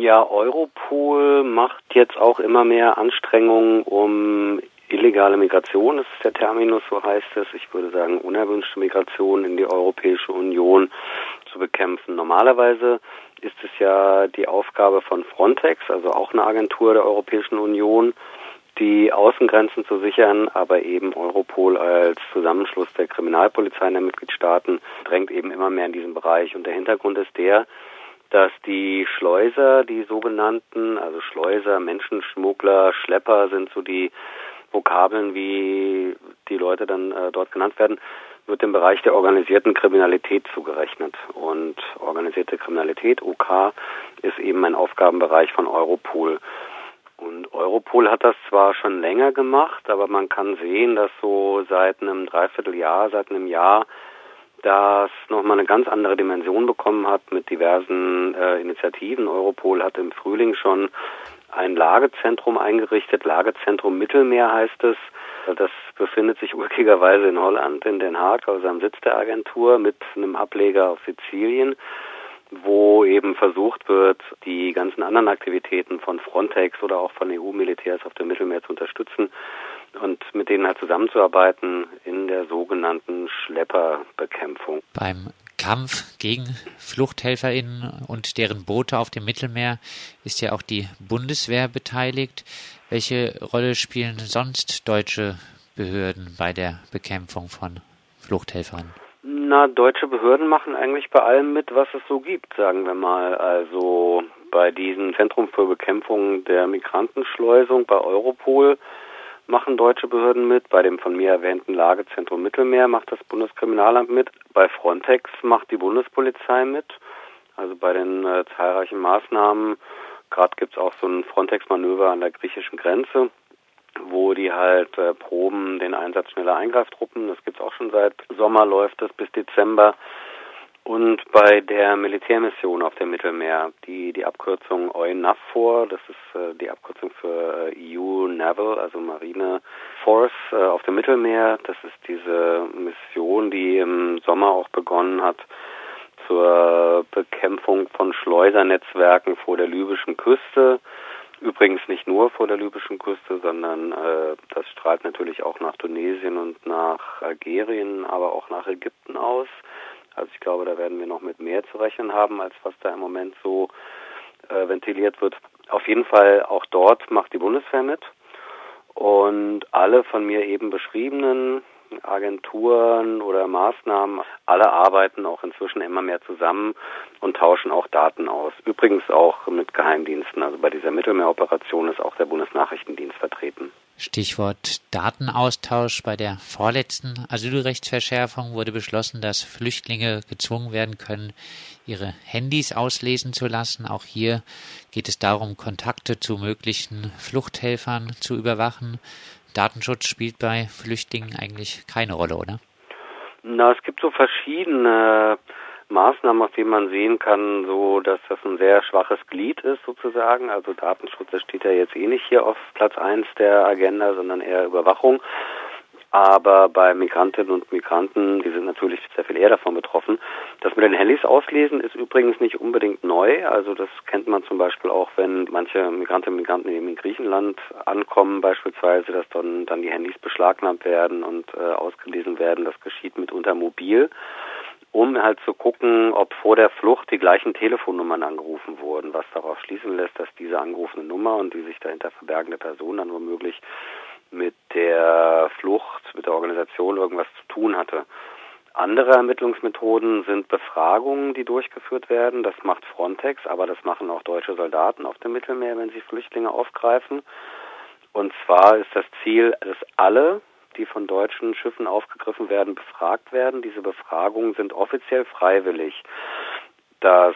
Ja, Europol macht jetzt auch immer mehr Anstrengungen, um illegale Migration, das ist der Terminus, so heißt es, ich würde sagen unerwünschte Migration in die Europäische Union zu bekämpfen. Normalerweise ist es ja die Aufgabe von Frontex, also auch eine Agentur der Europäischen Union, die Außengrenzen zu sichern, aber eben Europol als Zusammenschluss der Kriminalpolizei der Mitgliedstaaten drängt eben immer mehr in diesen Bereich. Und der Hintergrund ist der, dass die Schleuser, die sogenannten, also Schleuser, Menschenschmuggler, Schlepper sind so die Vokabeln, wie die Leute dann äh, dort genannt werden, wird dem Bereich der organisierten Kriminalität zugerechnet. Und organisierte Kriminalität, OK, ist eben ein Aufgabenbereich von Europol. Und Europol hat das zwar schon länger gemacht, aber man kann sehen, dass so seit einem Dreivierteljahr, seit einem Jahr das nochmal eine ganz andere Dimension bekommen hat mit diversen äh, Initiativen. Europol hat im Frühling schon ein Lagezentrum eingerichtet, Lagezentrum Mittelmeer heißt es. Das befindet sich urkigerweise in Holland, in Den Haag, also am Sitz der Agentur mit einem Ableger auf Sizilien wo eben versucht wird, die ganzen anderen Aktivitäten von Frontex oder auch von EU-Militärs auf dem Mittelmeer zu unterstützen und mit denen halt zusammenzuarbeiten in der sogenannten Schlepperbekämpfung. Beim Kampf gegen FluchthelferInnen und deren Boote auf dem Mittelmeer ist ja auch die Bundeswehr beteiligt. Welche Rolle spielen sonst deutsche Behörden bei der Bekämpfung von Fluchthelfern? Na, deutsche Behörden machen eigentlich bei allem mit, was es so gibt, sagen wir mal. Also bei diesem Zentrum für Bekämpfung der Migrantenschleusung bei Europol machen deutsche Behörden mit. Bei dem von mir erwähnten Lagezentrum Mittelmeer macht das Bundeskriminalamt mit. Bei Frontex macht die Bundespolizei mit. Also bei den äh, zahlreichen Maßnahmen. Gerade gibt es auch so ein Frontex-Manöver an der griechischen Grenze wo die halt äh, proben den Einsatz schneller Eingreiftruppen. Das gibt's auch schon seit Sommer, läuft das bis Dezember. Und bei der Militärmission auf dem Mittelmeer, die die Abkürzung EUNAVFOR, das ist äh, die Abkürzung für äh, EU Naval, also Marine Force äh, auf dem Mittelmeer. Das ist diese Mission, die im Sommer auch begonnen hat zur Bekämpfung von Schleusernetzwerken vor der libyschen Küste. Übrigens nicht nur vor der libyschen Küste, sondern äh, das strahlt natürlich auch nach Tunesien und nach Algerien, aber auch nach Ägypten aus. Also ich glaube, da werden wir noch mit mehr zu rechnen haben, als was da im Moment so äh, ventiliert wird. Auf jeden Fall auch dort macht die Bundeswehr mit. Und alle von mir eben beschriebenen Agenturen oder Maßnahmen, alle arbeiten auch inzwischen immer mehr zusammen und tauschen auch Daten aus. Übrigens auch mit Geheimdiensten. Also bei dieser Mittelmeeroperation ist auch der Bundesnachrichtendienst vertreten. Stichwort Datenaustausch. Bei der vorletzten Asylrechtsverschärfung wurde beschlossen, dass Flüchtlinge gezwungen werden können, ihre Handys auslesen zu lassen. Auch hier geht es darum, Kontakte zu möglichen Fluchthelfern zu überwachen. Datenschutz spielt bei Flüchtlingen eigentlich keine Rolle, oder? Na, es gibt so verschiedene Maßnahmen, auf denen man sehen kann, so dass das ein sehr schwaches Glied ist sozusagen. Also Datenschutz, das steht ja jetzt eh nicht hier auf Platz eins der Agenda, sondern eher Überwachung. Aber bei Migrantinnen und Migranten, die sind natürlich sehr viel eher davon betroffen. Das mit den Handys auslesen ist übrigens nicht unbedingt neu. Also das kennt man zum Beispiel auch, wenn manche Migrantinnen und Migranten eben in Griechenland ankommen, beispielsweise, dass dann, dann die Handys beschlagnahmt werden und äh, ausgelesen werden. Das geschieht mitunter mobil um halt zu gucken, ob vor der Flucht die gleichen Telefonnummern angerufen wurden, was darauf schließen lässt, dass diese angerufene Nummer und die sich dahinter verbergende Person dann womöglich mit der Flucht, mit der Organisation irgendwas zu tun hatte. Andere Ermittlungsmethoden sind Befragungen, die durchgeführt werden. Das macht Frontex, aber das machen auch deutsche Soldaten auf dem Mittelmeer, wenn sie Flüchtlinge aufgreifen. Und zwar ist das Ziel, dass alle, die von deutschen Schiffen aufgegriffen werden, befragt werden. Diese Befragungen sind offiziell freiwillig. Das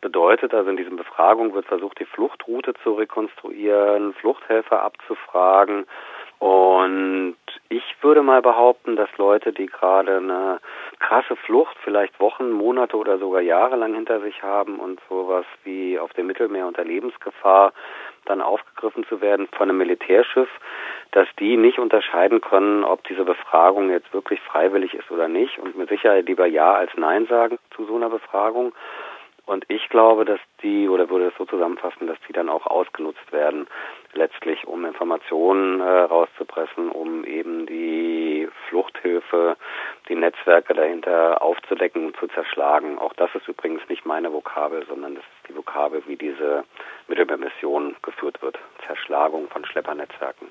bedeutet also in diesen Befragungen wird versucht, die Fluchtroute zu rekonstruieren, Fluchthelfer abzufragen. Und ich würde mal behaupten, dass Leute, die gerade eine krasse Flucht, vielleicht Wochen, Monate oder sogar Jahre lang hinter sich haben und sowas wie auf dem Mittelmeer unter Lebensgefahr dann aufgegriffen zu werden von einem Militärschiff, dass die nicht unterscheiden können, ob diese Befragung jetzt wirklich freiwillig ist oder nicht und mit Sicherheit lieber Ja als Nein sagen zu so einer Befragung. Und ich glaube, dass die, oder würde es so zusammenfassen, dass die dann auch ausgenutzt werden, letztlich um Informationen äh, rauszupressen, um eben die Fluchthilfe, die Netzwerke dahinter aufzudecken und zu zerschlagen. Auch das ist übrigens nicht meine Vokabel, sondern das ist die Vokabel, wie diese Mittelmeermission geführt wird. Zerschlagung von Schleppernetzwerken.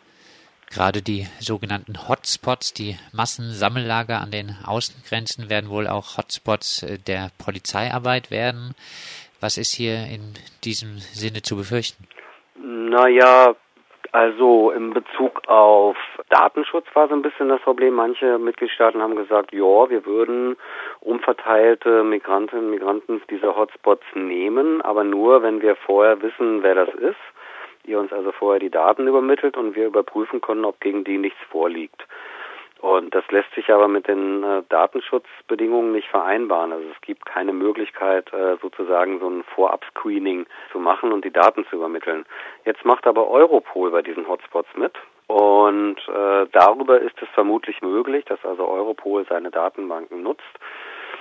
Gerade die sogenannten Hotspots, die Massensammellager an den Außengrenzen werden wohl auch Hotspots äh, der Polizeiarbeit werden. Was ist hier in diesem Sinne zu befürchten? Naja, also in Bezug auf Datenschutz war so ein bisschen das Problem. Manche Mitgliedstaaten haben gesagt, ja, wir würden umverteilte Migrantinnen und Migranten dieser Hotspots nehmen, aber nur, wenn wir vorher wissen, wer das ist ihr uns also vorher die Daten übermittelt und wir überprüfen können, ob gegen die nichts vorliegt. Und das lässt sich aber mit den äh, Datenschutzbedingungen nicht vereinbaren. Also es gibt keine Möglichkeit, äh, sozusagen so ein Vorab-Screening zu machen und die Daten zu übermitteln. Jetzt macht aber Europol bei diesen Hotspots mit. Und äh, darüber ist es vermutlich möglich, dass also Europol seine Datenbanken nutzt,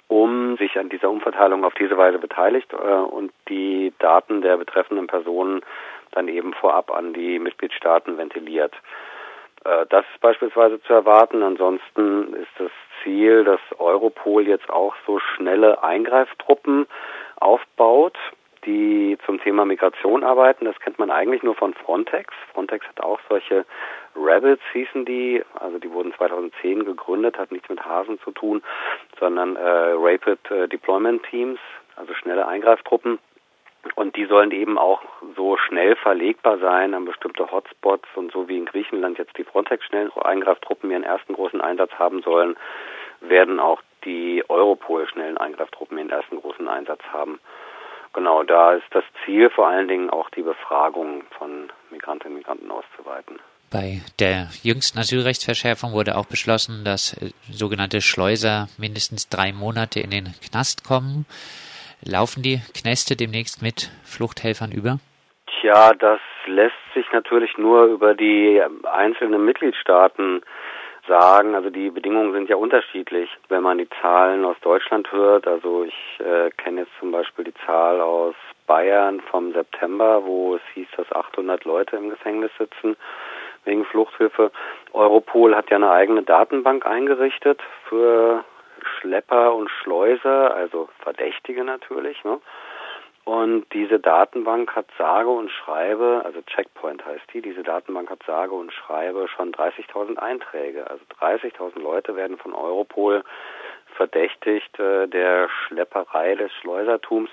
um sich an dieser Umverteilung auf diese Weise beteiligt äh, und die Daten der betreffenden Personen dann eben vorab an die Mitgliedstaaten ventiliert. Äh, das ist beispielsweise zu erwarten. Ansonsten ist das Ziel, dass Europol jetzt auch so schnelle Eingreiftruppen aufbaut, die zum Thema Migration arbeiten. Das kennt man eigentlich nur von Frontex. Frontex hat auch solche Rebels hießen die, also die wurden 2010 gegründet, hat nichts mit Hasen zu tun, sondern äh, Rapid äh, Deployment Teams, also schnelle Eingreiftruppen. Und die sollen eben auch so schnell verlegbar sein an bestimmte Hotspots und so wie in Griechenland jetzt die Frontex-schnellen Eingreiftruppen ihren ersten großen Einsatz haben sollen, werden auch die Europol-schnellen Eingreiftruppen ihren ersten großen Einsatz haben. Genau, da ist das Ziel vor allen Dingen auch die Befragung von Migrantinnen und Migranten auszuweiten. Bei der jüngsten Asylrechtsverschärfung wurde auch beschlossen, dass äh, sogenannte Schleuser mindestens drei Monate in den Knast kommen. Laufen die Knäste demnächst mit Fluchthelfern über? Tja, das lässt sich natürlich nur über die einzelnen Mitgliedstaaten sagen. Also die Bedingungen sind ja unterschiedlich. Wenn man die Zahlen aus Deutschland hört, also ich äh, kenne jetzt zum Beispiel die Zahl aus Bayern vom September, wo es hieß, dass 800 Leute im Gefängnis sitzen wegen Fluchthilfe. Europol hat ja eine eigene Datenbank eingerichtet für Schlepper und Schleuser, also Verdächtige natürlich. Ne? Und diese Datenbank hat sage und schreibe, also Checkpoint heißt die, diese Datenbank hat sage und schreibe schon 30.000 Einträge. Also 30.000 Leute werden von Europol verdächtigt äh, der Schlepperei des Schleusertums.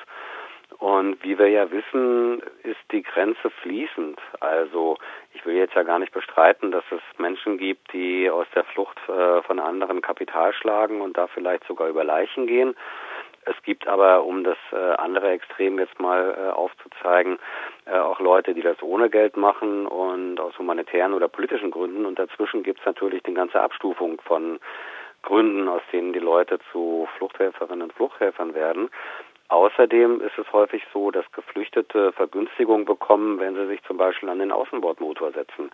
Und wie wir ja wissen, ist die Grenze fließend. Also ich will jetzt ja gar nicht bestreiten, dass es Menschen gibt, die aus der Flucht äh, von anderen Kapital schlagen und da vielleicht sogar über Leichen gehen. Es gibt aber, um das äh, andere Extrem jetzt mal äh, aufzuzeigen, äh, auch Leute, die das ohne Geld machen und aus humanitären oder politischen Gründen. Und dazwischen gibt es natürlich die ganze Abstufung von Gründen, aus denen die Leute zu Fluchthelferinnen und Fluchthelfern werden. Außerdem ist es häufig so, dass Geflüchtete Vergünstigungen bekommen, wenn sie sich zum Beispiel an den Außenbordmotor setzen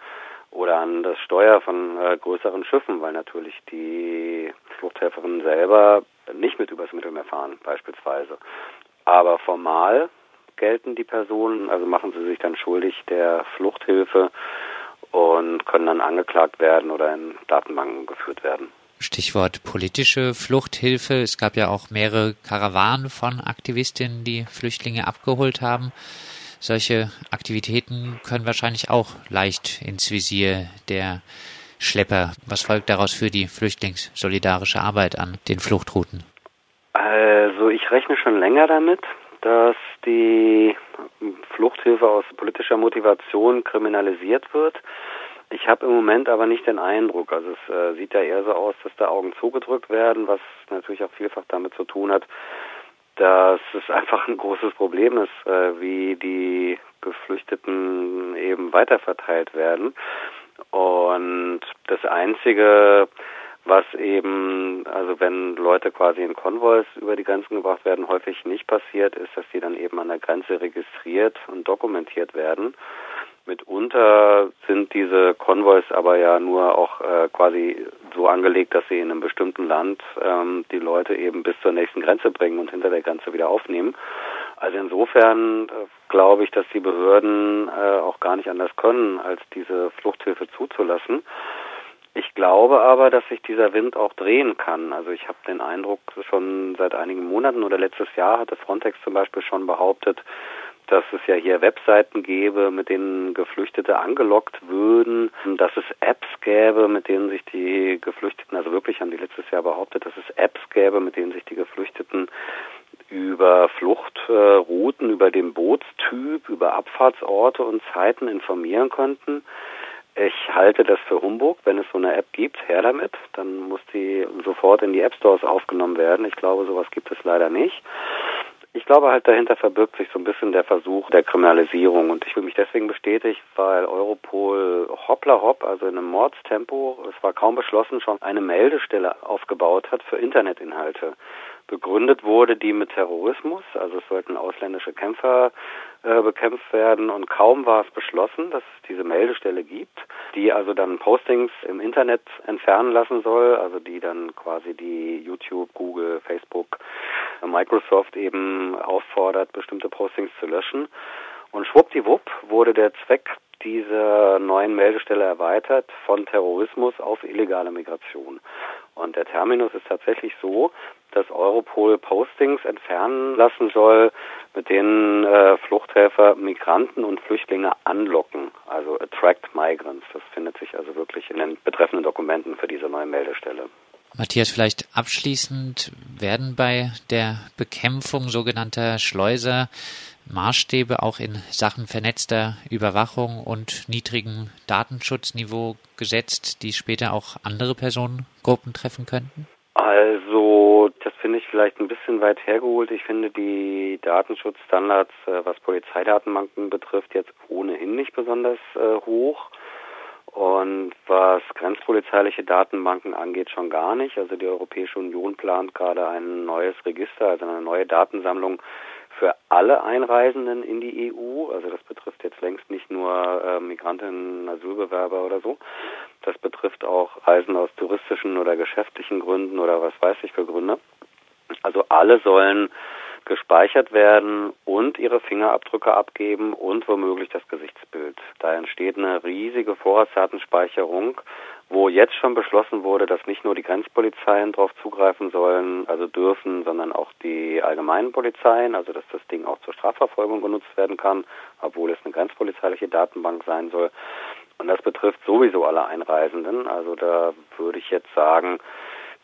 oder an das Steuer von äh, größeren Schiffen, weil natürlich die Fluchthelferinnen selber nicht mit übers Mittelmeer fahren, beispielsweise. Aber formal gelten die Personen, also machen sie sich dann schuldig der Fluchthilfe und können dann angeklagt werden oder in Datenbanken geführt werden. Stichwort politische Fluchthilfe. Es gab ja auch mehrere Karawanen von Aktivistinnen, die Flüchtlinge abgeholt haben. Solche Aktivitäten können wahrscheinlich auch leicht ins Visier der Schlepper. Was folgt daraus für die flüchtlingssolidarische Arbeit an den Fluchtrouten? Also ich rechne schon länger damit, dass die Fluchthilfe aus politischer Motivation kriminalisiert wird. Ich habe im Moment aber nicht den Eindruck, also es äh, sieht ja eher so aus, dass da Augen zugedrückt werden, was natürlich auch vielfach damit zu tun hat, dass es einfach ein großes Problem ist, äh, wie die Geflüchteten eben weiterverteilt werden. Und das Einzige, was eben, also wenn Leute quasi in Konvois über die Grenzen gebracht werden, häufig nicht passiert, ist, dass die dann eben an der Grenze registriert und dokumentiert werden. Mitunter sind diese Konvois aber ja nur auch äh, quasi so angelegt, dass sie in einem bestimmten Land ähm, die Leute eben bis zur nächsten Grenze bringen und hinter der Grenze wieder aufnehmen. Also insofern äh, glaube ich, dass die Behörden äh, auch gar nicht anders können, als diese Fluchthilfe zuzulassen. Ich glaube aber, dass sich dieser Wind auch drehen kann. Also ich habe den Eindruck, schon seit einigen Monaten oder letztes Jahr hatte Frontex zum Beispiel schon behauptet, dass es ja hier Webseiten gäbe, mit denen Geflüchtete angelockt würden, dass es Apps gäbe, mit denen sich die Geflüchteten, also wirklich haben die letztes Jahr behauptet, dass es Apps gäbe, mit denen sich die Geflüchteten über Fluchtrouten, über den Bootstyp, über Abfahrtsorte und Zeiten informieren könnten. Ich halte das für Humbug. Wenn es so eine App gibt, her damit. Dann muss die sofort in die App Stores aufgenommen werden. Ich glaube, sowas gibt es leider nicht. Ich glaube halt, dahinter verbirgt sich so ein bisschen der Versuch der Kriminalisierung. Und ich fühle mich deswegen bestätigt, weil Europol hoppla hopp, also in einem Mordstempo, es war kaum beschlossen, schon eine Meldestelle aufgebaut hat für Internetinhalte begründet wurde, die mit Terrorismus, also es sollten ausländische Kämpfer äh, bekämpft werden und kaum war es beschlossen, dass es diese Meldestelle gibt, die also dann Postings im Internet entfernen lassen soll, also die dann quasi die YouTube, Google, Facebook, Microsoft eben auffordert, bestimmte Postings zu löschen. Und schwuppdiwupp wurde der Zweck dieser neuen Meldestelle erweitert von Terrorismus auf illegale Migration. Und der Terminus ist tatsächlich so, dass Europol Postings entfernen lassen soll, mit denen äh, Fluchthelfer Migranten und Flüchtlinge anlocken, also attract migrants. Das findet sich also wirklich in den betreffenden Dokumenten für diese neue Meldestelle. Matthias, vielleicht abschließend werden bei der Bekämpfung sogenannter Schleuser Maßstäbe auch in Sachen vernetzter Überwachung und niedrigem Datenschutzniveau gesetzt, die später auch andere Personengruppen treffen könnten? Also, das finde ich vielleicht ein bisschen weit hergeholt. Ich finde die Datenschutzstandards, äh, was Polizeidatenbanken betrifft, jetzt ohnehin nicht besonders äh, hoch. Und was grenzpolizeiliche Datenbanken angeht, schon gar nicht. Also die Europäische Union plant gerade ein neues Register, also eine neue Datensammlung für alle Einreisenden in die EU. Also das betrifft jetzt längst nicht nur äh, Migrantinnen, Asylbewerber oder so. Das betrifft auch Reisen aus touristischen oder geschäftlichen Gründen oder was weiß ich für Gründe. Also alle sollen gespeichert werden und ihre Fingerabdrücke abgeben und womöglich das Gesichtsbild. Da entsteht eine riesige Vorratsdatenspeicherung, wo jetzt schon beschlossen wurde, dass nicht nur die Grenzpolizeien darauf zugreifen sollen, also dürfen, sondern auch die allgemeinen Polizeien, also dass das Ding auch zur Strafverfolgung genutzt werden kann, obwohl es eine grenzpolizeiliche Datenbank sein soll. Und das betrifft sowieso alle Einreisenden. Also da würde ich jetzt sagen,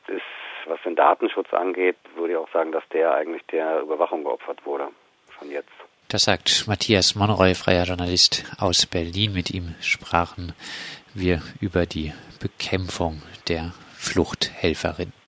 ist was den Datenschutz angeht, würde ich auch sagen, dass der eigentlich der Überwachung geopfert wurde. Schon jetzt. Das sagt Matthias Monroy, freier Journalist aus Berlin. Mit ihm sprachen wir über die Bekämpfung der Fluchthelferin.